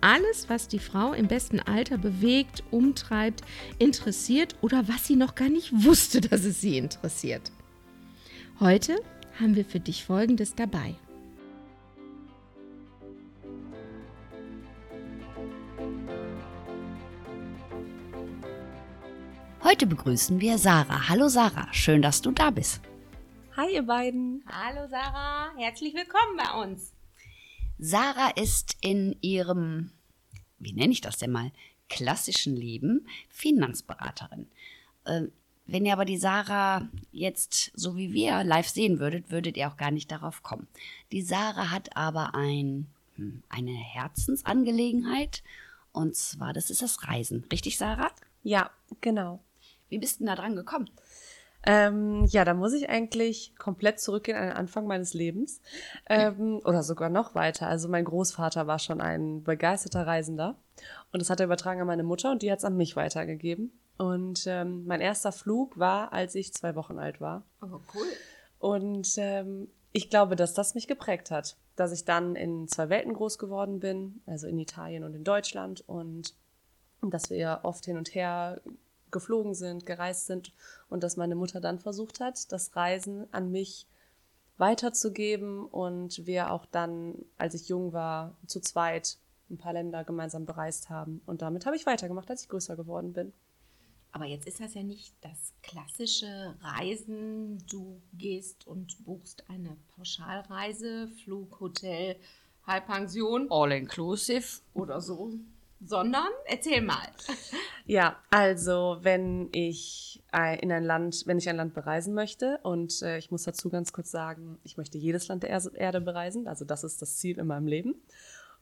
alles, was die Frau im besten Alter bewegt, umtreibt, interessiert oder was sie noch gar nicht wusste, dass es sie interessiert. Heute haben wir für dich Folgendes dabei. Heute begrüßen wir Sarah. Hallo Sarah, schön, dass du da bist. Hi ihr beiden. Hallo Sarah, herzlich willkommen bei uns. Sarah ist in ihrem, wie nenne ich das denn mal, klassischen Leben Finanzberaterin. Äh, wenn ihr aber die Sarah jetzt so wie wir live sehen würdet, würdet ihr auch gar nicht darauf kommen. Die Sarah hat aber ein, hm, eine Herzensangelegenheit und zwar, das ist das Reisen. Richtig, Sarah? Ja, genau. Wie bist du da dran gekommen? Ähm, ja, da muss ich eigentlich komplett zurückgehen an den Anfang meines Lebens ähm, oder sogar noch weiter. Also mein Großvater war schon ein begeisterter Reisender und das hat er übertragen an meine Mutter und die hat es an mich weitergegeben. Und ähm, mein erster Flug war, als ich zwei Wochen alt war. Oh, cool. Und ähm, ich glaube, dass das mich geprägt hat, dass ich dann in zwei Welten groß geworden bin, also in Italien und in Deutschland und dass wir oft hin und her geflogen sind, gereist sind und dass meine Mutter dann versucht hat, das Reisen an mich weiterzugeben und wir auch dann, als ich jung war, zu zweit ein paar Länder gemeinsam bereist haben. Und damit habe ich weitergemacht, als ich größer geworden bin. Aber jetzt ist das ja nicht das klassische Reisen. Du gehst und buchst eine Pauschalreise, Flug, Hotel, Halbpension, all inclusive oder so, sondern erzähl mal. Ja, also wenn ich in ein Land, wenn ich ein Land bereisen möchte und äh, ich muss dazu ganz kurz sagen, ich möchte jedes Land der Erde bereisen, also das ist das Ziel in meinem Leben,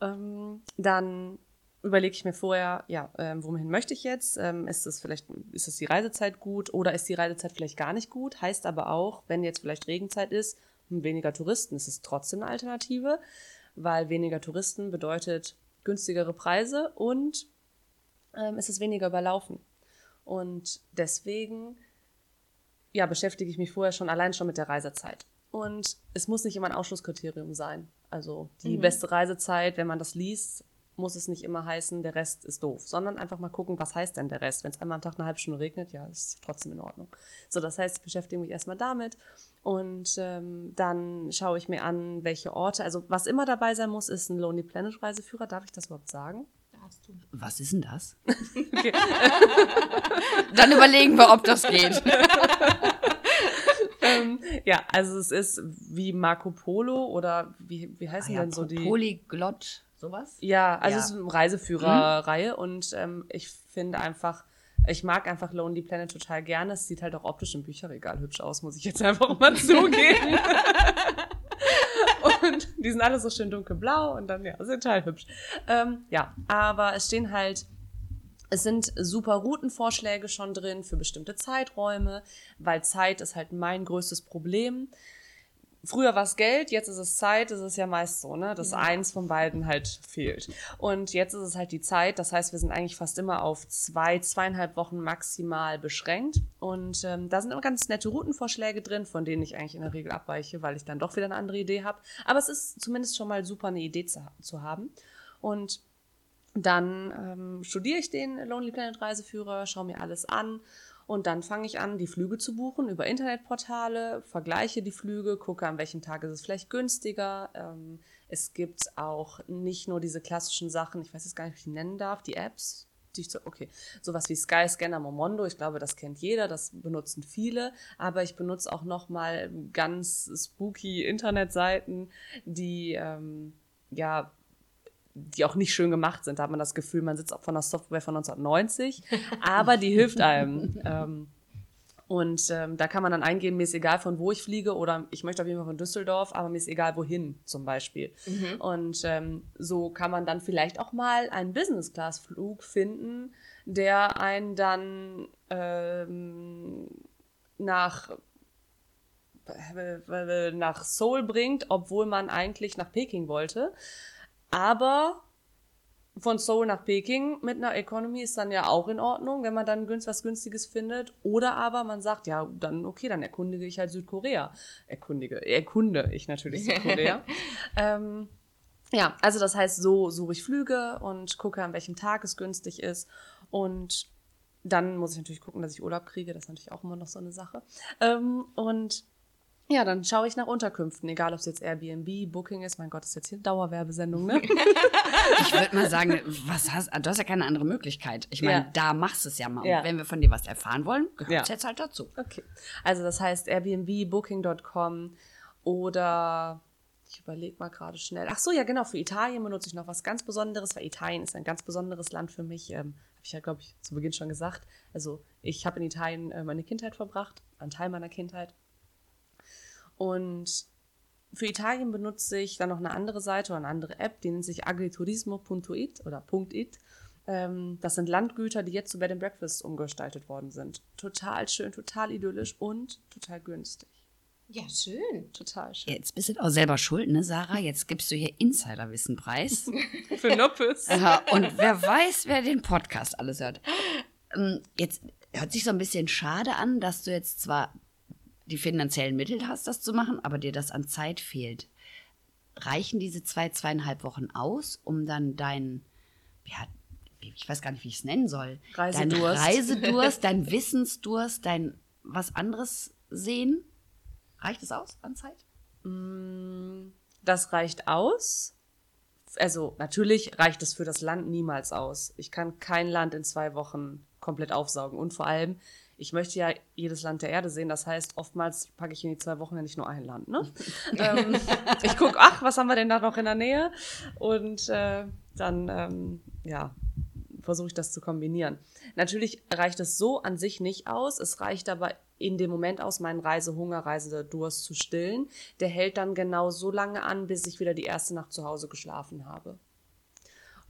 ähm, dann überlege ich mir vorher, ja, ähm, wohin möchte ich jetzt? Ähm, ist es vielleicht, ist es die Reisezeit gut oder ist die Reisezeit vielleicht gar nicht gut? Heißt aber auch, wenn jetzt vielleicht Regenzeit ist, weniger Touristen, ist es trotzdem eine Alternative, weil weniger Touristen bedeutet günstigere Preise und ähm, ist es weniger überlaufen. Und deswegen ja, beschäftige ich mich vorher schon allein schon mit der Reisezeit. Und es muss nicht immer ein Ausschlusskriterium sein. Also die mhm. beste Reisezeit, wenn man das liest, muss es nicht immer heißen, der Rest ist doof, sondern einfach mal gucken, was heißt denn der Rest? Wenn es einmal am Tag eine halbe Stunde regnet, ja, ist trotzdem in Ordnung. So, das heißt, ich beschäftige mich erstmal damit und ähm, dann schaue ich mir an, welche Orte, also was immer dabei sein muss, ist ein Lonely Planet Reiseführer. Darf ich das überhaupt sagen? Darfst du. Was ist denn das? dann überlegen wir, ob das geht. ähm, ja, also es ist wie Marco Polo oder wie, wie heißen ah, ja, denn so die? Polyglott, sowas? Ja, also ja. es ist eine Reiseführerreihe mhm. und ähm, ich finde einfach, ich mag einfach Lonely Planet total gerne. Es sieht halt auch optisch im Bücherregal hübsch aus, muss ich jetzt einfach mal zugeben. und die sind alle so schön dunkelblau und dann, ja, sind total hübsch. Ähm, ja, aber es stehen halt es sind super Routenvorschläge schon drin für bestimmte Zeiträume, weil Zeit ist halt mein größtes Problem früher war es Geld, jetzt ist es Zeit, das ist ja meist so, ne, dass ja. eins von beiden halt fehlt. Und jetzt ist es halt die Zeit, das heißt, wir sind eigentlich fast immer auf zwei, zweieinhalb Wochen maximal beschränkt. Und ähm, da sind immer ganz nette Routenvorschläge drin, von denen ich eigentlich in der Regel abweiche, weil ich dann doch wieder eine andere Idee habe. Aber es ist zumindest schon mal super, eine Idee zu, zu haben. Und dann ähm, studiere ich den Lonely Planet Reiseführer, schaue mir alles an und dann fange ich an, die Flüge zu buchen über Internetportale, vergleiche die Flüge, gucke, an welchem Tag ist es vielleicht günstiger. Ähm, es gibt auch nicht nur diese klassischen Sachen, ich weiß jetzt gar nicht, wie ich die nennen darf, die Apps. Die ich so, okay, sowas wie Skyscanner, Momondo, ich glaube, das kennt jeder, das benutzen viele, aber ich benutze auch nochmal ganz spooky Internetseiten, die ähm, ja die auch nicht schön gemacht sind. Da hat man das Gefühl, man sitzt auch von der Software von 1990, aber die hilft einem. Ähm, Und ähm, da kann man dann eingeben, mir ist egal, von wo ich fliege oder ich möchte auf jeden Fall von Düsseldorf, aber mir ist egal, wohin zum Beispiel. Und ähm, so kann man dann vielleicht auch mal einen Business-Class-Flug finden, der einen dann ähm, nach, äh, nach Seoul bringt, obwohl man eigentlich nach Peking wollte. Aber von Seoul nach Peking mit einer Economy ist dann ja auch in Ordnung, wenn man dann günst, was Günstiges findet. Oder aber man sagt, ja, dann okay, dann erkundige ich halt Südkorea. Erkundige, erkunde ich natürlich Südkorea. ähm, ja, also das heißt, so suche ich Flüge und gucke, an welchem Tag es günstig ist. Und dann muss ich natürlich gucken, dass ich Urlaub kriege. Das ist natürlich auch immer noch so eine Sache. Ähm, und ja, dann schaue ich nach Unterkünften, egal ob es jetzt Airbnb, Booking ist. Mein Gott, das ist jetzt hier eine Dauerwerbesendung, ne? Ich würde mal sagen, was hast, du hast ja keine andere Möglichkeit. Ich meine, Ja. da machst du es ja mal. Und Ja. wenn wir von dir was erfahren wollen, gehört Ja. es jetzt halt dazu. Okay. Also das heißt Airbnb, Booking.com oder ich überlege mal gerade schnell. Ach so, ja genau, für Italien benutze ich noch was ganz Besonderes, weil Italien ist ein ganz besonderes Land für mich. Ähm, habe ich ja, glaube ich, zu Beginn schon gesagt. Also ich habe in Italien äh, meine Kindheit verbracht, einen Teil meiner Kindheit. Und für Italien benutze ich dann noch eine andere Seite oder eine andere App, die nennt sich agriturismo.it oder .it. Ähm, das sind Landgüter, die jetzt zu Bed and Breakfast umgestaltet worden sind. Total schön, total idyllisch und total günstig. Ja, schön. Total schön. Jetzt bist du auch selber schuld, ne, Sarah? Jetzt gibst du hier Insiderwissen preis. Für Nuppes. Aha, und wer weiß, wer den Podcast alles hört. Ähm, Jetzt hört sich so ein bisschen schade an, dass du jetzt zwar die finanziellen Mittel hast, das zu machen, aber dir das an Zeit fehlt. Reichen diese zwei, zweieinhalb Wochen aus, um dann dein, ja, ich weiß gar nicht, wie ich es nennen soll, dein Reisedurst. Reisedurst, dein Wissensdurst, dein was anderes sehen? Reicht es aus an Zeit? Das reicht aus. Also natürlich reicht es für das Land niemals aus. Ich kann kein Land in zwei Wochen komplett aufsaugen. Und vor allem, ich möchte ja jedes Land der Erde sehen. Das heißt, oftmals packe ich in die zwei Wochen ja nicht nur ein Land. Ne? ähm, ich gucke, ach, was haben wir denn da noch in der Nähe? Und äh, dann, ähm, ja, versuche ich das zu kombinieren. Natürlich reicht es so an sich nicht aus. Es reicht aber in dem Moment aus, meinen Reisehunger, Reisedurst zu stillen. Der hält dann genau so lange an, bis ich wieder die erste Nacht zu Hause geschlafen habe.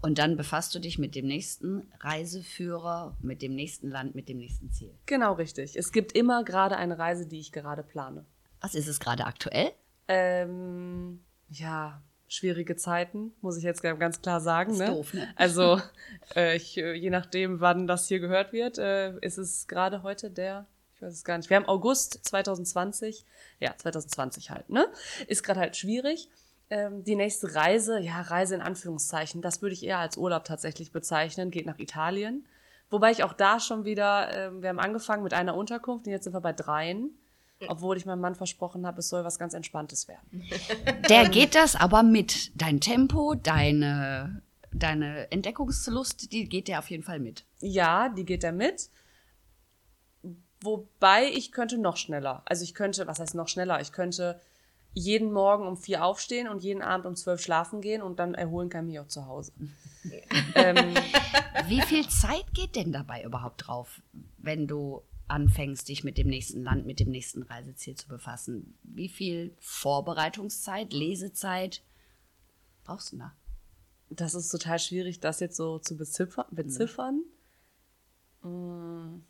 Und dann befasst du dich mit dem nächsten Reiseführer, mit dem nächsten Land, mit dem nächsten Ziel. Genau richtig. Es gibt immer gerade eine Reise, die ich gerade plane. Was ist es gerade aktuell? Ähm, ja, schwierige Zeiten, muss ich jetzt ganz klar sagen. Ist ne? doof, ne? Also, äh, ich, äh, je nachdem, wann das hier gehört wird, äh, ist es gerade heute der, ich weiß es gar nicht, wir haben August 2020, ja, 2020 halt, ne? Ist gerade halt schwierig. Ähm, die nächste Reise, ja, Reise in Anführungszeichen, das würde ich eher als Urlaub tatsächlich bezeichnen, geht nach Italien. Wobei ich auch da schon wieder, ähm, wir haben angefangen mit einer Unterkunft und jetzt sind wir bei dreien. Obwohl ich meinem Mann versprochen habe, es soll was ganz Entspanntes werden. Der geht das aber mit. Dein Tempo, deine, deine Entdeckungslust, die geht der auf jeden Fall mit. Ja, die geht er mit. Wobei ich könnte noch schneller. Also ich könnte, was heißt noch schneller? Ich könnte jeden Morgen um vier aufstehen und jeden Abend um zwölf schlafen gehen und dann erholen kann ich mich auch zu Hause. ähm, Wie viel Zeit geht denn dabei überhaupt drauf, wenn du anfängst, dich mit dem nächsten Land, mit dem nächsten Reiseziel zu befassen? Wie viel Vorbereitungszeit, Lesezeit brauchst du da? das ist total schwierig, das jetzt so zu beziffer beziffern. Mm.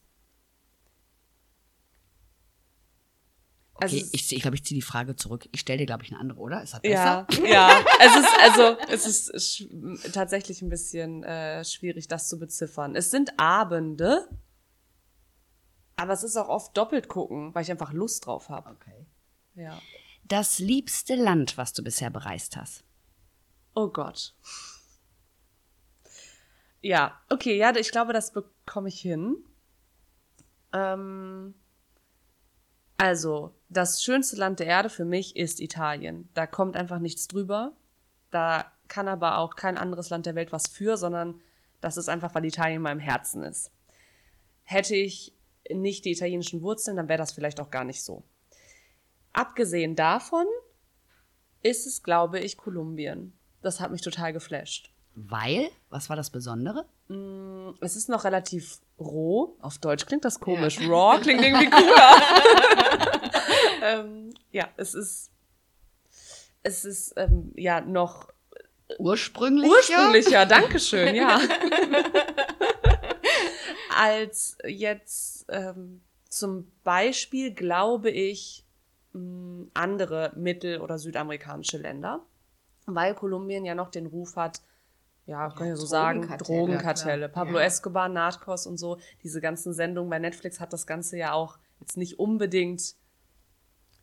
Okay, es- ich, ich glaube, ich ziehe die Frage zurück. Ich stelle dir, glaube ich, eine andere, oder? Ist das Ja, besser? ja. Es ist also es ist tatsächlich ein bisschen äh, schwierig, das zu beziffern. Es sind Abende, aber es ist auch oft doppelt gucken, weil ich einfach Lust drauf habe. Okay. Ja. Das liebste Land, was du bisher bereist hast. Oh Gott. Ja, okay, ja, ich glaube, das bekomme ich hin. Ähm, also, das schönste Land der Erde für mich ist Italien. Da kommt einfach nichts drüber. Da kann aber auch kein anderes Land der Welt was für, sondern das ist einfach, weil Italien in meinem Herzen ist. Hätte ich nicht die italienischen Wurzeln, dann wäre das vielleicht auch gar nicht so. Abgesehen davon ist es, glaube ich, Kolumbien. Das hat mich total geflasht. Weil, was war das Besondere? Mm, Es ist noch relativ roh. Auf Deutsch klingt das komisch. Raw klingt irgendwie cooler. ähm, ja, es ist, es ist ähm, ja noch Ursprünglich? ursprünglicher. Dankeschön, ja. Als jetzt ähm, zum Beispiel glaube ich mh, andere mittel- oder südamerikanische Länder, weil Kolumbien ja noch den Ruf hat, ja, kann ich so sagen, Drogenkartelle, ja. Pablo Ja. Escobar, Narcos und so, diese ganzen Sendungen bei Netflix hat das Ganze ja auch jetzt nicht unbedingt,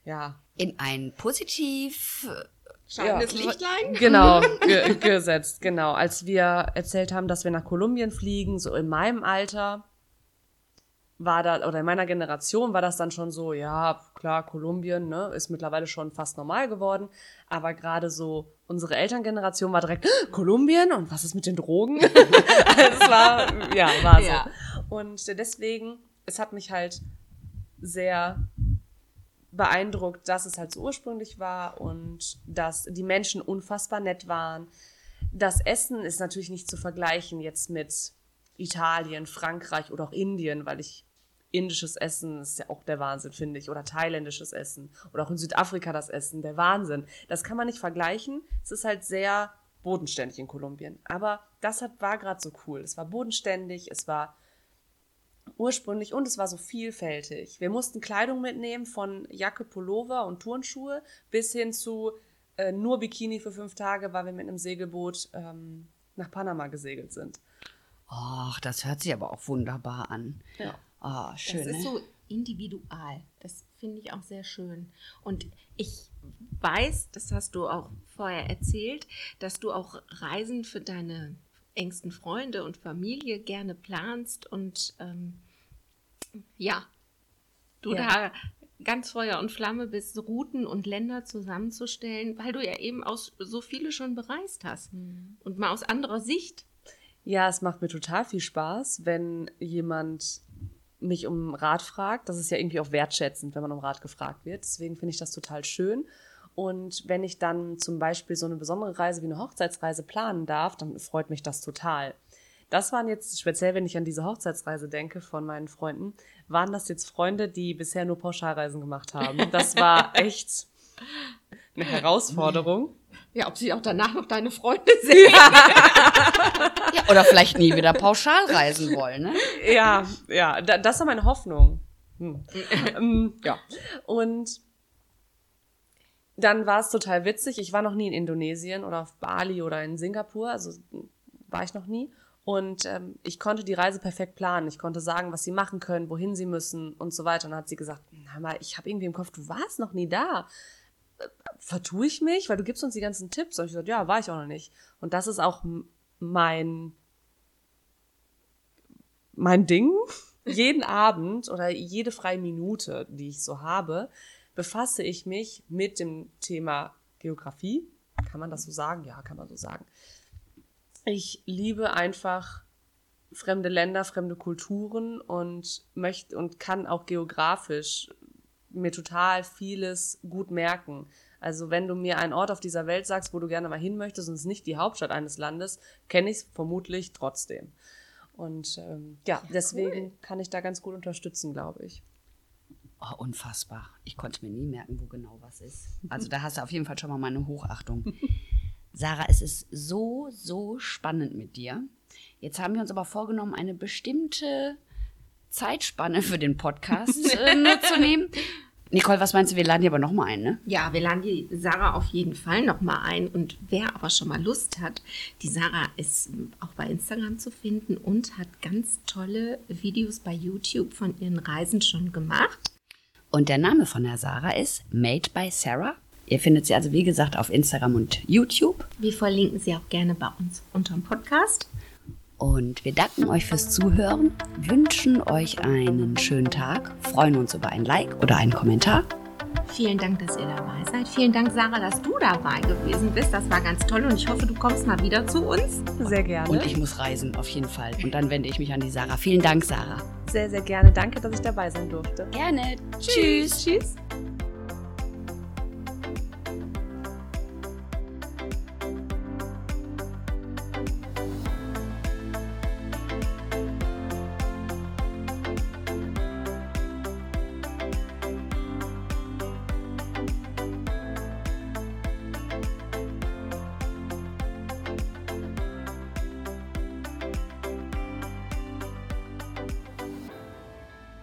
ja, In ein positiv. Scheinendes Ja. Lichtlein. Genau, ge gesetzt, genau. Als wir erzählt haben, dass wir nach Kolumbien fliegen, so in meinem Alter war da, oder in meiner Generation war das dann schon so, ja, klar, Kolumbien, ne, ist mittlerweile schon fast normal geworden. Aber gerade so unsere Elterngeneration war direkt, "Ah, Kolumbien und was ist mit den Drogen? es war, ja, war so. Ja. Und deswegen, es hat mich halt sehr beeindruckt, dass es halt so ursprünglich war und dass die Menschen unfassbar nett waren. Das Essen ist natürlich nicht zu vergleichen jetzt mit Italien, Frankreich oder auch Indien, weil ich indisches Essen ist ja auch der Wahnsinn, finde ich, oder thailändisches Essen oder auch in Südafrika das Essen, der Wahnsinn. Das kann man nicht vergleichen. Es ist halt sehr bodenständig in Kolumbien. Aber das hat, war gerade so cool. Es war bodenständig, es war ursprünglich und es war so vielfältig. Wir mussten Kleidung mitnehmen von Jacke, Pullover und Turnschuhe bis hin zu äh, nur Bikini für fünf Tage, weil wir mit einem Segelboot ähm, nach Panama gesegelt sind. Ach, das hört sich aber auch wunderbar an. Ja. Ah, schön. Das ist ne? so individual. Das finde ich auch sehr schön. Und ich weiß, das hast du auch vorher erzählt, dass du auch Reisen für deine engsten Freunde und Familie gerne planst und ähm, ja, du Ja. da ganz Feuer und Flamme bist, Routen und Länder zusammenzustellen, weil du ja eben aus so viele schon bereist hast und mal aus anderer Sicht. Ja, es macht mir total viel Spaß, wenn jemand mich um Rat fragt. Das ist ja irgendwie auch wertschätzend, wenn man um Rat gefragt wird. Deswegen finde ich das total schön. Und wenn ich dann zum Beispiel so eine besondere Reise wie eine Hochzeitsreise planen darf, dann freut mich das total. Das waren jetzt, speziell wenn ich an diese Hochzeitsreise denke von meinen Freunden, waren das jetzt Freunde, die bisher nur Pauschalreisen gemacht haben. Das war echt eine Herausforderung. Ja, ob sie auch danach noch deine Freunde sind. Ja, oder vielleicht nie wieder pauschal reisen wollen, ne? Ja, ja, da, das war meine Hoffnung. Hm. Ähm, ja. Und dann war es total witzig. Ich war noch nie in Indonesien oder auf Bali oder in Singapur, also war ich noch nie. Und ähm, ich konnte die Reise perfekt planen. Ich konnte sagen, was sie machen können, wohin sie müssen und so weiter. Und dann hat sie gesagt, na mal, ich habe irgendwie im Kopf, du warst noch nie da. Vertue ich mich? Weil du gibst uns die ganzen Tipps. Und ich gesagt, ja, war ich auch noch nicht. Und das ist auch mein mein Ding. Jeden Abend oder jede freie Minute, die ich so habe, befasse ich mich mit dem Thema Geografie. Kann man das so sagen? Ja, kann man so sagen. Ich liebe einfach fremde Länder, fremde Kulturen und möchte und kann auch geografisch mir total vieles gut merken. Also wenn du mir einen Ort auf dieser Welt sagst, wo du gerne mal hin möchtest und es ist nicht die Hauptstadt eines Landes, kenne ich es vermutlich trotzdem. Und ähm, ja, deswegen kann ich da ganz gut unterstützen, glaube ich. Oh, unfassbar. Ich konnte mir nie merken, wo genau was ist. Also da hast du auf jeden Fall schon mal meine Hochachtung. Sarah, es ist so, so spannend mit dir. Jetzt haben wir uns aber vorgenommen, eine bestimmte Zeitspanne für den Podcast äh, nur zu nehmen. Nicole, was meinst du? Wir laden die aber noch mal ein, ne? Ja, wir laden die Sarah auf jeden Fall nochmal ein. Und wer aber schon mal Lust hat, die Sarah ist auch bei Instagram zu finden und hat ganz tolle Videos bei YouTube von ihren Reisen schon gemacht. Und der Name von der Sarah ist Made by Sarah. Ihr findet sie also, wie gesagt, auf Instagram und YouTube. Wir verlinken sie auch gerne bei uns unterm Podcast. Und wir danken euch fürs Zuhören, wünschen euch einen schönen Tag, freuen uns über ein Like oder einen Kommentar. Vielen Dank, dass ihr dabei seid. Vielen Dank, Sarah, dass du dabei gewesen bist. Das war ganz toll und ich hoffe, du kommst mal wieder zu uns. Sehr gerne. Und ich muss reisen, auf jeden Fall. Und dann wende ich mich an die Sarah. Vielen Dank, Sarah. sehr, sehr gerne. Danke, dass ich dabei sein durfte. Gerne. Tschüss. Tschüss.